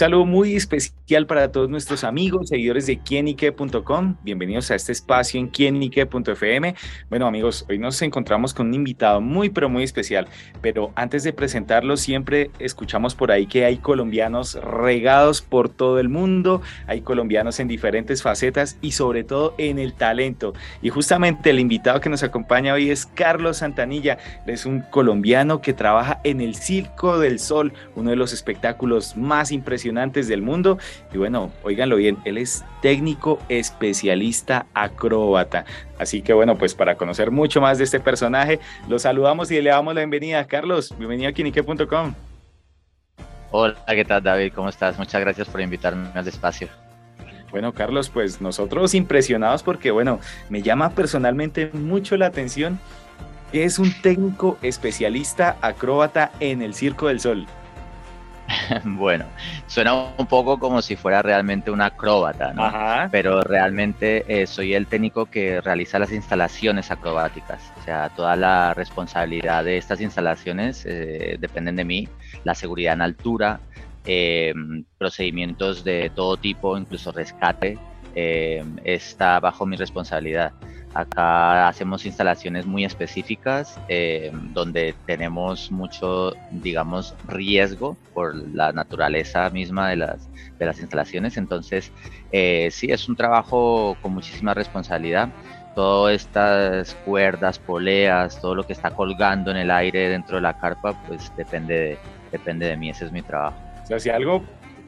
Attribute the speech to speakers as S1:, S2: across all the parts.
S1: saludo muy especial para todos nuestros amigos, seguidores de quienique.com. Bienvenidos a este espacio en quienique.fm. Bueno, amigos, hoy nos encontramos con un invitado muy, pero muy especial. Pero antes de presentarlo, siempre escuchamos por ahí que hay colombianos regados por todo el mundo, hay colombianos en diferentes facetas y sobre todo en el talento. Y justamente el invitado que nos acompaña hoy es Carlos Santanilla. Es un colombiano que trabaja en el Circo del Sol, uno de los espectáculos más impresionantes del mundo. Y bueno, oíganlo bien, él es técnico especialista acróbata. Así que bueno, pues para conocer mucho más de este personaje, lo saludamos y le damos la bienvenida. Carlos, bienvenido a Kinique.com.
S2: Hola, ¿qué tal David? ¿Cómo estás? Muchas gracias por invitarme al espacio.
S1: Bueno, Carlos, pues nosotros impresionados porque, bueno, me llama personalmente mucho la atención que es un técnico especialista acróbata en el Circo del Sol.
S2: bueno, suena un poco como si fuera realmente un acróbata, ¿no? Pero realmente eh, soy el técnico que realiza las instalaciones acrobáticas. O sea, toda la responsabilidad de estas instalaciones eh, dependen de mí. La seguridad en altura, eh, procedimientos de todo tipo, incluso rescate, está bajo mi responsabilidad. Acá hacemos instalaciones muy específicas eh, donde tenemos mucho, digamos, riesgo por la naturaleza misma de las, de las instalaciones. Entonces, eh, sí, es un trabajo con muchísima responsabilidad. Todas estas cuerdas, poleas, todo lo que está colgando en el aire dentro de la carpa, pues depende de, depende de mí. Ese es mi trabajo.
S1: O sea, si algo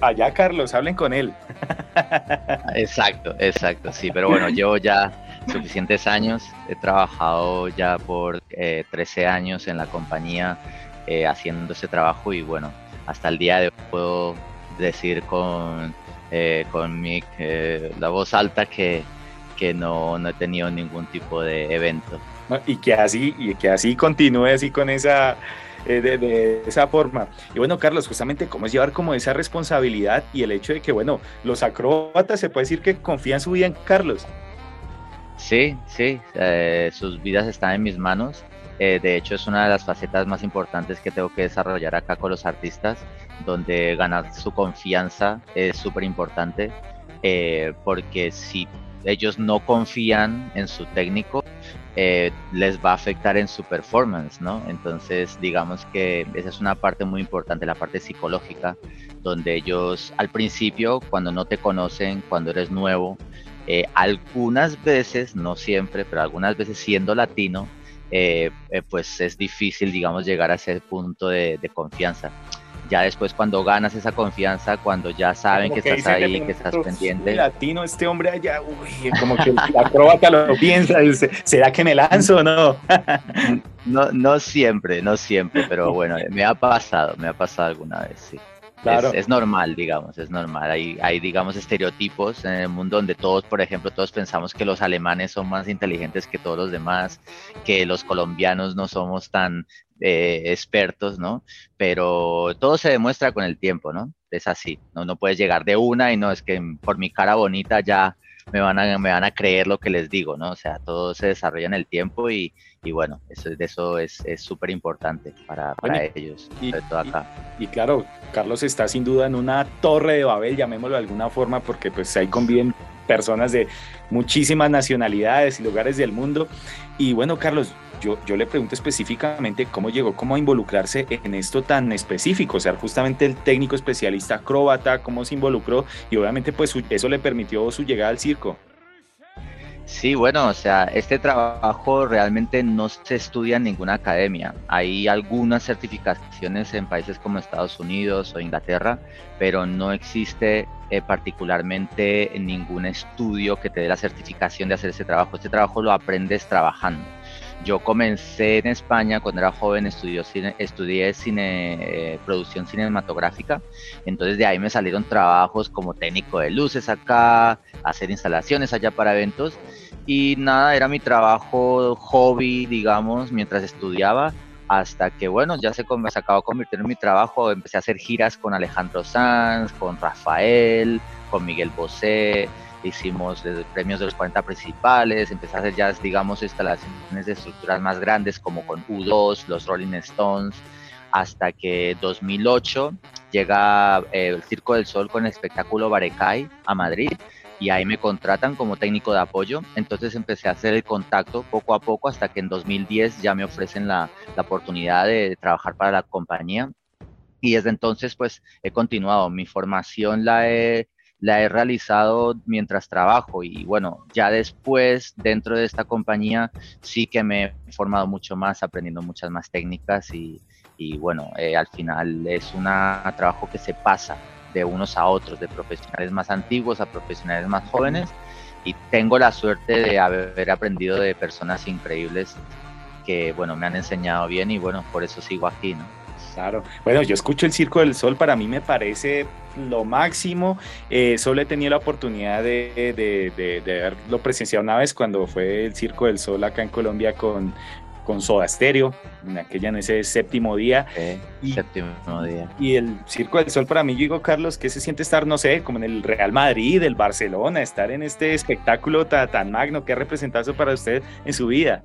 S1: allá, Carlos, hablen con él.
S2: Exacto, exacto, sí, pero bueno, yo ya suficientes años. He trabajado ya por 13 eh, años en la compañía eh, haciendo ese trabajo y bueno, hasta el día de hoy puedo decir con, eh, con mi, la voz alta que, que no, no, he tenido ningún tipo de evento.
S1: Y que así, así continúe así con esa... De, de, esa forma. Y bueno, Carlos, justamente cómo es llevar como esa responsabilidad y el hecho de que, bueno, los acróbatas se puede decir que confían su vida en Carlos.
S2: Sí, sí, eh, sus vidas están en mis manos. Eh, de hecho, es una de las facetas más importantes que tengo que desarrollar acá con los artistas, donde ganar su confianza es súper importante, eh, porque si ellos no confían en su técnico, les va a afectar en su performance, ¿no? Entonces, digamos que esa es una parte muy importante, la parte psicológica, donde ellos al principio, cuando no te conocen, cuando eres nuevo, eh, algunas veces, no siempre, pero algunas veces siendo latino, eh, eh, pues es difícil, digamos, llegar a ese punto de, confianza. Ya después cuando ganas esa confianza, cuando ya saben que, estás ahí, que estás pendiente.
S1: latino, este hombre allá, uy, como que la acróbata lo piensa, dice, ¿será que me lanzo o no?
S2: no? No siempre, no siempre, pero bueno, me ha pasado, me ha pasado alguna vez, sí. Es, normal, digamos, es normal. Hay, hay, digamos, estereotipos en el mundo donde todos, por ejemplo, todos pensamos que los alemanes son más inteligentes que todos los demás, que los colombianos no somos tan eh, expertos, ¿no? Pero todo se demuestra con el tiempo, ¿no? Es así, ¿no? No puedes llegar de una y no es que por mi cara bonita ya me van a, me van a creer lo que les digo, ¿no? O sea, todo se desarrolla en el tiempo y, y bueno, eso, de eso es súper importante para, para ellos,
S1: y, todo acá. Y, claro, Carlos está sin duda en una torre de Babel, llamémoslo de alguna forma, porque pues ahí conviven personas de muchísimas nacionalidades y lugares del mundo. Y bueno, Carlos, yo, yo le pregunto específicamente cómo llegó, cómo a involucrarse en esto tan específico, o sea, justamente el técnico especialista acróbata, cómo se involucró y obviamente pues eso le permitió su llegada al circo.
S2: Sí, bueno, o sea, este trabajo realmente no se estudia en ninguna academia. Hay algunas certificaciones en países como Estados Unidos o Inglaterra, pero no existe eh, particularmente ningún estudio que te dé la certificación de hacer ese trabajo. Este trabajo lo aprendes trabajando. Yo comencé en España cuando era joven, estudió cine, estudié cine, eh, producción cinematográfica, entonces de ahí me salieron trabajos como técnico de luces acá, hacer instalaciones allá para eventos. Y nada, era mi trabajo, hobby, digamos, mientras estudiaba hasta que, bueno, ya se, se acabó convertir en mi trabajo, empecé a hacer giras con Alejandro Sanz, con Rafael, con Miguel Bosé, hicimos premios de los 40 principales, empecé a hacer ya, digamos, instalaciones de estructuras más grandes como con U2, los Rolling Stones, hasta que 2008 llega eh, el Circo del Sol con el espectáculo Barecay a Madrid y ahí me contratan como técnico de apoyo. Entonces empecé a hacer el contacto poco a poco hasta que en 2010 ya me ofrecen la, la oportunidad de trabajar para la compañía. Y desde entonces pues he continuado. Mi formación la he, la he realizado mientras trabajo y bueno, ya después dentro de esta compañía sí que me he formado mucho más, aprendiendo muchas más técnicas y, y bueno, eh, al final es un trabajo que se pasa de unos a otros, de profesionales más antiguos a profesionales más jóvenes y tengo la suerte de haber aprendido de personas increíbles que, bueno, me han enseñado bien y, bueno, por eso sigo aquí, ¿no?
S1: Claro. Bueno, yo escucho el Circo del Sol, para mí me parece lo máximo. Eh, solo he tenido la oportunidad de, de, de, de, haberlo presenciado una vez cuando fue el Circo del Sol acá en Colombia con, con Soda Stereo, en aquella en ese séptimo día.
S2: y, séptimo día.
S1: Y el Circo del Sol para mí, yo digo, Carlos, que se siente estar, no sé, como en el Real Madrid, el Barcelona, estar en este espectáculo tan, tan magno que ha representado para usted en su vida.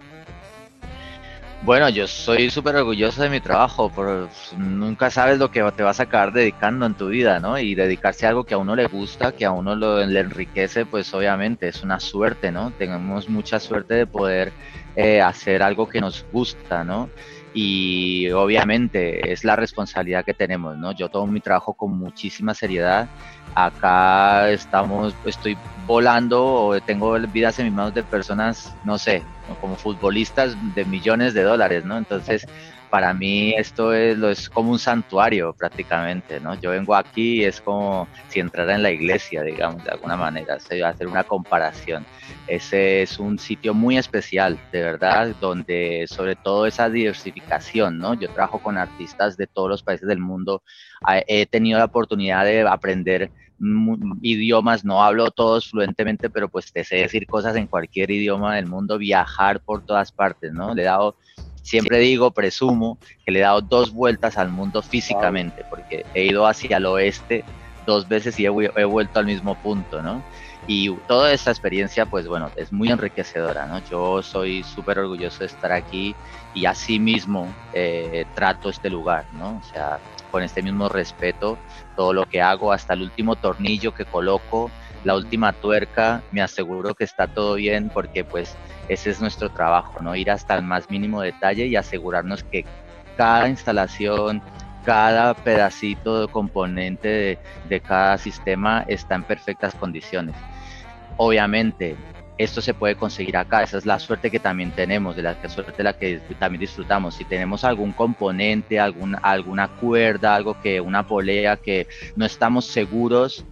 S2: Bueno, yo soy súper orgulloso de mi trabajo, pero nunca sabes lo que te vas a acabar dedicando en tu vida, ¿no? Y dedicarse a algo que a uno le gusta, que a uno lo, le enriquece, pues obviamente es una suerte, ¿no? Tenemos mucha suerte de poder eh, hacer algo que nos gusta, ¿no? Y obviamente es la responsabilidad que tenemos, ¿no? Yo tomo mi trabajo con muchísima seriedad. Acá estamos, estoy volando o tengo vidas en mis manos de personas, no sé, como futbolistas de millones de dólares, ¿no? Entonces, para mí esto es, lo es como un santuario prácticamente, ¿no? Yo vengo aquí y es como si entrara en la iglesia, digamos, de alguna manera, hacer una comparación. Ese es un sitio muy especial, de verdad, donde sobre todo esa diversificación, ¿no? Yo trabajo con artistas de todos los países del mundo, he tenido la oportunidad de aprender idiomas, no hablo todos fluentemente, pero pues te sé decir cosas en cualquier idioma del mundo, viajar por todas partes, ¿no? Le he dado Siempre digo, presumo, que le he dado dos vueltas al mundo físicamente, porque he ido hacia el oeste dos veces y he, vuelto al mismo punto, ¿no? Y toda esta experiencia, pues bueno, es muy enriquecedora, ¿no? Yo soy súper orgulloso de estar aquí y así mismo eh, trato este lugar, ¿no? O sea, con este mismo respeto, todo lo que hago, hasta el último tornillo que coloco, la última tuerca, me aseguro que está todo bien porque pues ese es nuestro trabajo, ¿no? Ir hasta el más mínimo detalle y asegurarnos que cada instalación, cada pedacito de componente de, cada sistema está en perfectas condiciones. Obviamente, esto se puede conseguir acá, esa es la suerte que también tenemos, de la suerte la que también disfrutamos. Si tenemos algún componente, alguna, alguna cuerda, algo que, una polea que no estamos seguros,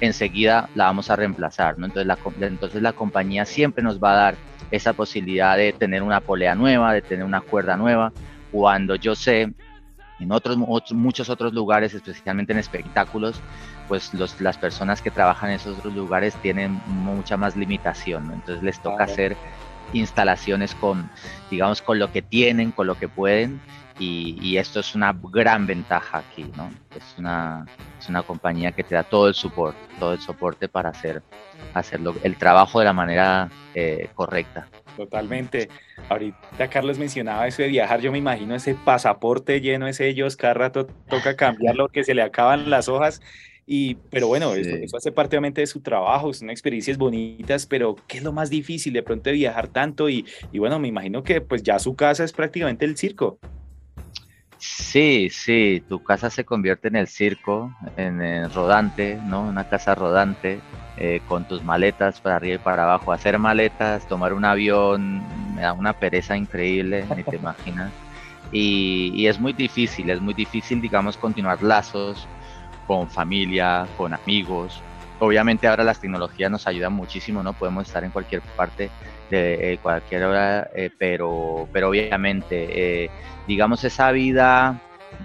S2: enseguida la vamos a reemplazar, ¿no? Entonces la, entonces la compañía siempre nos va a dar esa posibilidad de tener una polea nueva, de tener una cuerda nueva, cuando yo sé en otros, muchos otros lugares, especialmente en espectáculos, pues los, las personas que trabajan en esos otros lugares tienen mucha más limitación, entonces les toca hacer instalaciones con, digamos, con lo que tienen, con lo que pueden, y, esto es una gran ventaja aquí, ¿no? Es una, es una compañía que te da todo el soporte, todo el soporte para hacer, hacerlo, el trabajo de la manera eh, correcta.
S1: Totalmente. Ahorita Carlos mencionaba eso de viajar, yo me imagino ese pasaporte lleno de sellos, cada rato toca cambiarlo, que se le acaban las hojas. Y, pero bueno, eso, hace parte obviamente de su trabajo, son experiencias bonitas, pero ¿qué es lo más difícil de pronto de viajar tanto? Y, y bueno, me imagino que pues ya su casa es prácticamente el circo.
S2: Sí, sí, tu casa se convierte en el circo, en el rodante, ¿no? Una casa rodante, eh, con tus maletas para arriba y para abajo. Hacer maletas, tomar un avión, me da una pereza increíble, ni te imaginas. Y, y, es muy difícil, es muy difícil, digamos, continuar lazos con familia, con amigos. Obviamente ahora las tecnologías nos ayudan muchísimo, ¿no? Podemos estar en cualquier parte de eh, cualquier hora, eh, pero, pero obviamente, eh, digamos, esa vida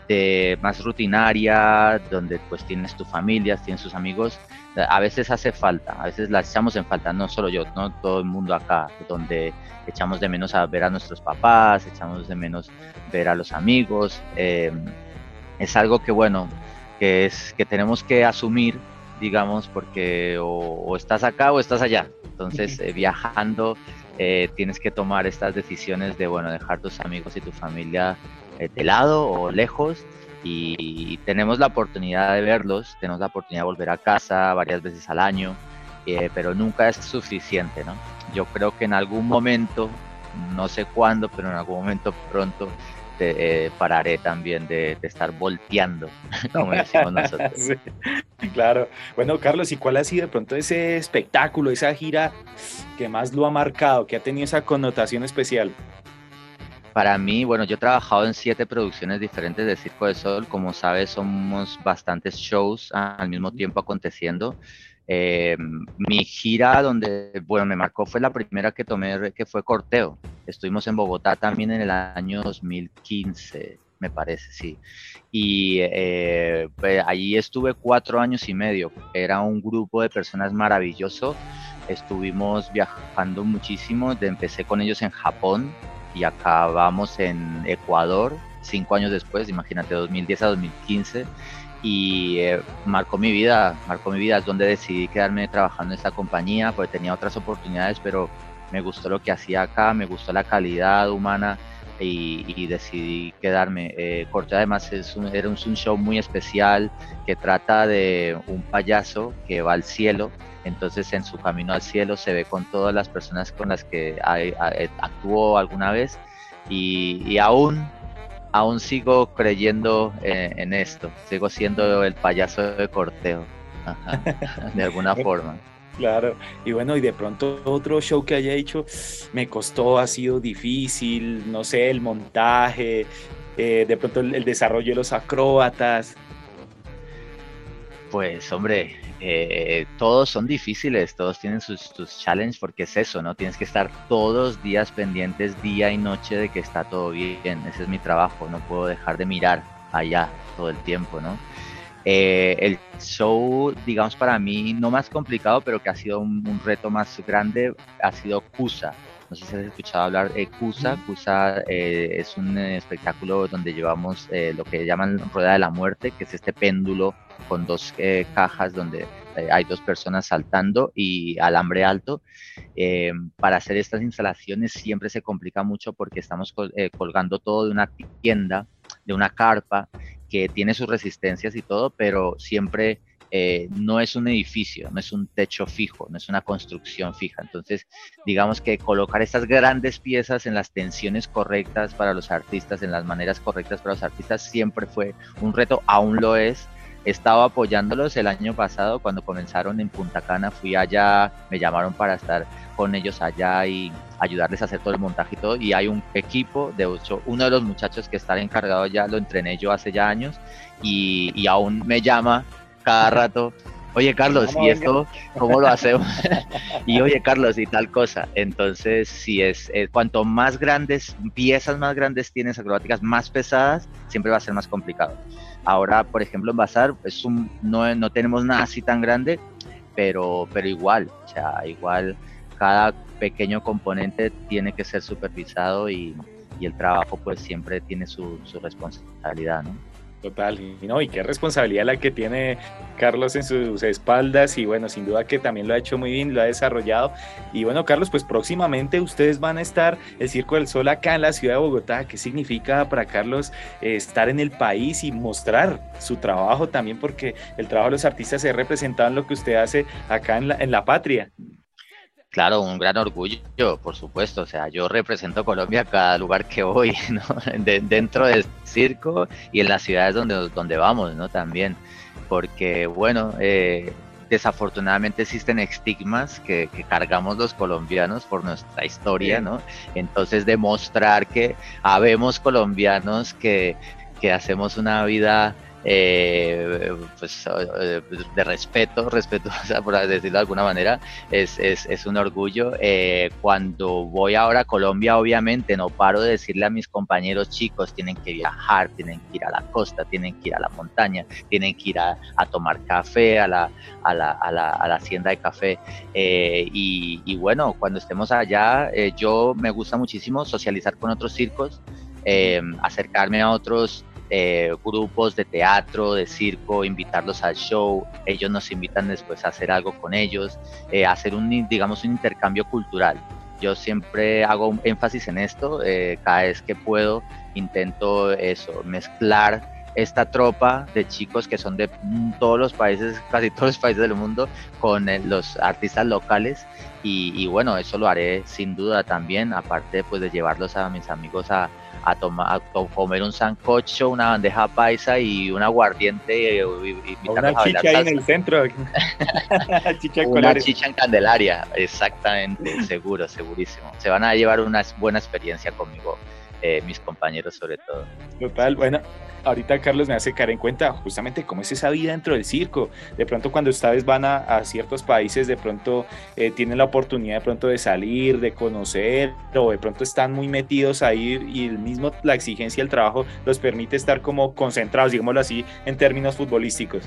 S2: de más rutinaria, donde pues tienes tu familia, tienes tus amigos, a veces hace falta, a veces la echamos en falta, no solo yo, no todo el mundo acá, donde echamos de menos a ver a nuestros papás, echamos de menos ver a los amigos, es algo que bueno, que es que tenemos que asumir, digamos, porque o estás acá o estás allá, entonces, eh, viajando, eh, tienes que tomar estas decisiones de, bueno, dejar tus amigos y tu familia eh, de lado o lejos y tenemos la oportunidad de verlos, tenemos la oportunidad de volver a casa varias veces al año, eh, pero nunca es suficiente, ¿no? Yo creo que en algún momento, no sé cuándo, pero en algún momento pronto eh, pararé también de, estar volteando, como decimos nosotros.
S1: claro. Bueno, Carlos, ¿y cuál ha sido de pronto ese espectáculo, esa gira que más lo ha marcado, que ha tenido esa connotación especial?
S2: Para mí, bueno, yo he trabajado en siete producciones diferentes de Circo de Sol. Como sabes, somos bastantes shows al mismo tiempo aconteciendo. Eh, mi gira donde, bueno, me marcó fue la primera que tomé, que fue Corteo. Estuvimos en Bogotá también en el año 2015, me parece, sí. Y eh, pues, allí estuve cuatro años y medio. Era un grupo de personas maravilloso. Estuvimos viajando muchísimo. Empecé con ellos en Japón, y acabamos en Ecuador cinco años después, imagínate, 2010 a 2015, y eh, marcó mi vida, marcó mi vida, es donde decidí quedarme trabajando en esta compañía, porque tenía otras oportunidades, pero me gustó lo que hacía acá, me gustó la calidad humana y, decidí quedarme. Eh, Corte además es un, era un show muy especial que trata de un payaso que va al cielo. Entonces en su camino al cielo se ve con todas las personas con las que actuó alguna vez. Y, aún, aún sigo creyendo en, esto, sigo siendo el payaso de corteo, de alguna forma.
S1: Claro, y bueno, y de pronto otro show que haya hecho me costó, ha sido difícil, no sé, el montaje, eh, de pronto el desarrollo de los acróbatas.
S2: Pues hombre, eh, todos son difíciles, todos tienen sus, sus challenges porque es eso, ¿no? Tienes que estar todos los días pendientes, día y noche, de que está todo bien. Ese es mi trabajo, no puedo dejar de mirar allá todo el tiempo, ¿no? Eh, el show, digamos, para mí, no más complicado, pero que ha sido un, reto más grande, ha sido Kusa. No sé si has escuchado hablar de Kusa. Kusa eh, es un espectáculo donde llevamos lo que llaman Rueda de la Muerte, que es este péndulo con dos eh, cajas donde eh, hay dos personas saltando y alambre alto. Eh, para hacer estas instalaciones siempre se complica mucho porque estamos colgando todo de una tienda, de una carpa que tiene sus resistencias y todo, pero siempre no es un edificio, no es un techo fijo, no es una construcción fija. Entonces, digamos que colocar estas grandes piezas en las tensiones correctas para los artistas, en las maneras correctas para los artistas, siempre fue un reto, aún lo es, estaba apoyándolos el año pasado cuando comenzaron en Punta Cana, fui allá, me llamaron para estar con ellos allá y ayudarles a hacer todo el montaje y todo. Y hay un equipo de ocho, uno de los muchachos que está encargado ya, lo entrené yo hace ya años y, aún me llama cada rato. Oye Carlos, ¿y esto cómo lo hacemos? y oye Carlos, y tal cosa. Entonces, si es, eh, cuanto más grandes, piezas más grandes tienes acrobáticas, más pesadas, siempre va a ser más complicado. Ahora, por ejemplo, en Bazar es un, no, no tenemos nada así tan grande, pero, pero igual, o sea, igual cada pequeño componente tiene que ser supervisado y, el trabajo pues siempre tiene su, su responsabilidad, ¿no?
S1: Total, y, no, y qué responsabilidad la que tiene Carlos en sus espaldas y bueno, sin duda que también lo ha hecho muy bien, lo ha desarrollado. Y bueno, Carlos, pues próximamente ustedes van a estar el Circo del Sol acá en la ciudad de Bogotá. ¿Qué significa para Carlos eh, estar en el país y mostrar su trabajo también? Porque el trabajo de los artistas se representado en lo que usted hace acá en la patria.
S2: Claro, un gran orgullo, por supuesto. O sea, yo represento Colombia a cada lugar que voy, ¿no? dentro del circo y en las ciudades donde, donde vamos, ¿no? También. Porque, bueno, eh, desafortunadamente existen estigmas que, cargamos los colombianos por nuestra historia, ¿no? Entonces, demostrar que habemos colombianos que, que hacemos una vida eh, pues, eh, de respeto, respetuosa por decirlo de alguna manera, es, es, es un orgullo. Eh, cuando voy ahora a Colombia, obviamente no paro de decirle a mis compañeros chicos, tienen que viajar, tienen que ir a la costa, tienen que ir a la montaña, tienen que ir a, a tomar café, a la, a la, a la, a la hacienda de café. Y, y, bueno, cuando estemos allá, yo me gusta muchísimo socializar con otros circos, acercarme a otros eh, grupos de teatro, de circo, invitarlos al show, ellos nos invitan después a hacer algo con ellos, eh, hacer un, digamos, un intercambio cultural. Yo siempre hago énfasis en esto, eh, cada vez que puedo intento eso, mezclar esta tropa de chicos que son de todos los países, casi todos los países del mundo, con eh, los artistas locales. Y, bueno, eso lo haré sin duda también, aparte pues de llevarlos a mis amigos a, a, tomar, a comer un sancocho, una bandeja paisa y un aguardiente.
S1: Eh, y, una chicha ahí en el centro.
S2: una chicha en Candelaria, exactamente, seguro, segurísimo. Se van a llevar una buena experiencia conmigo. Eh, mis compañeros sobre todo.
S1: Total, bueno, ahorita Carlos me hace caer en cuenta justamente cómo es esa vida dentro del circo. De pronto cuando ustedes van a, ciertos países, de pronto eh, tienen la oportunidad de pronto de salir, de conocer, o de pronto están muy metidos ahí y el mismo la exigencia del trabajo los permite estar como concentrados, digámoslo así, en términos futbolísticos.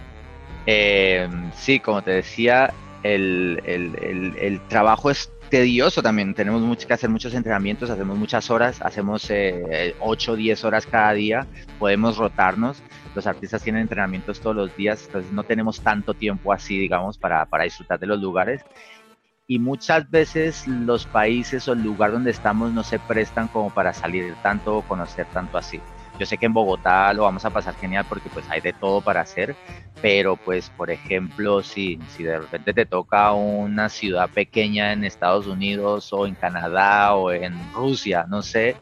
S2: Eh, sí, como te decía, el, el, el trabajo es tedioso también. Tenemos mucho que hacer muchos entrenamientos, hacemos muchas horas, hacemos eh, 8 o 10 horas cada día, podemos rotarnos. Los artistas tienen entrenamientos todos los días, entonces no tenemos tanto tiempo así, digamos, para, para disfrutar de los lugares. Y muchas veces los países o el lugar donde estamos no se prestan como para salir tanto o conocer tanto así. Yo sé que en Bogotá lo vamos a pasar genial porque pues hay de todo para hacer, pero pues por ejemplo si, si de repente te toca una ciudad pequeña en Estados Unidos o en Canadá o en Rusia, no sé,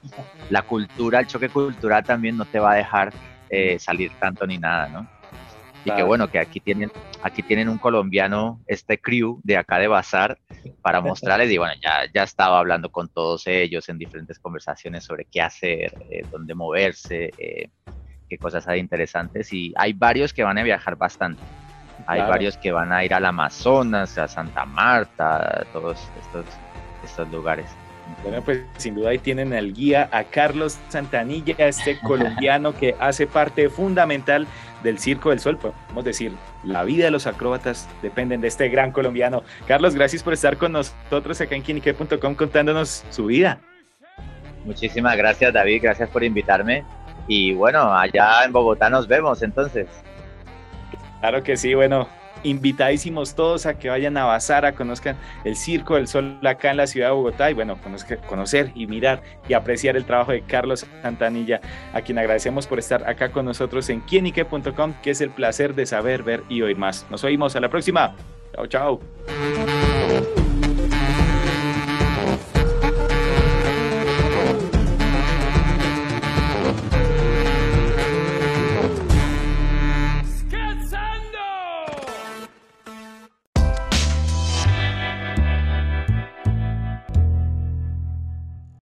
S2: la cultura, el choque cultural también no te va a dejar eh, salir tanto ni nada, ¿no? Y que bueno, que aquí tienen, aquí tienen un colombiano, este crew de acá de Bazar, para mostrarles. Y bueno, ya, ya estaba hablando con todos ellos en diferentes conversaciones sobre qué hacer, eh, dónde moverse, eh, qué cosas hay interesantes. Y hay varios que van a viajar bastante. Hay varios que van a ir al Amazonas, a Santa Marta, a todos estos, estos lugares.
S1: Bueno, pues sin duda ahí tienen al guía a Carlos Santanilla, este colombiano que hace parte fundamental del Circo del Sol. Podemos decir, la vida de los acróbatas dependen de este gran colombiano. Carlos, gracias por estar con nosotros acá en quinique.com contándonos su vida.
S2: Muchísimas gracias David, gracias por invitarme. Y bueno, allá en Bogotá nos vemos entonces.
S1: Claro que sí, bueno, invitadísimos todos a que vayan a Bazar, a conozcan el Circo del Sol acá en la ciudad de Bogotá y bueno, conocer y mirar y apreciar el trabajo de Carlos Santanilla, a quien agradecemos por estar acá con nosotros en quienique.com, que es el placer de saber, ver y oír más. Nos oímos a la próxima. Chao, chao.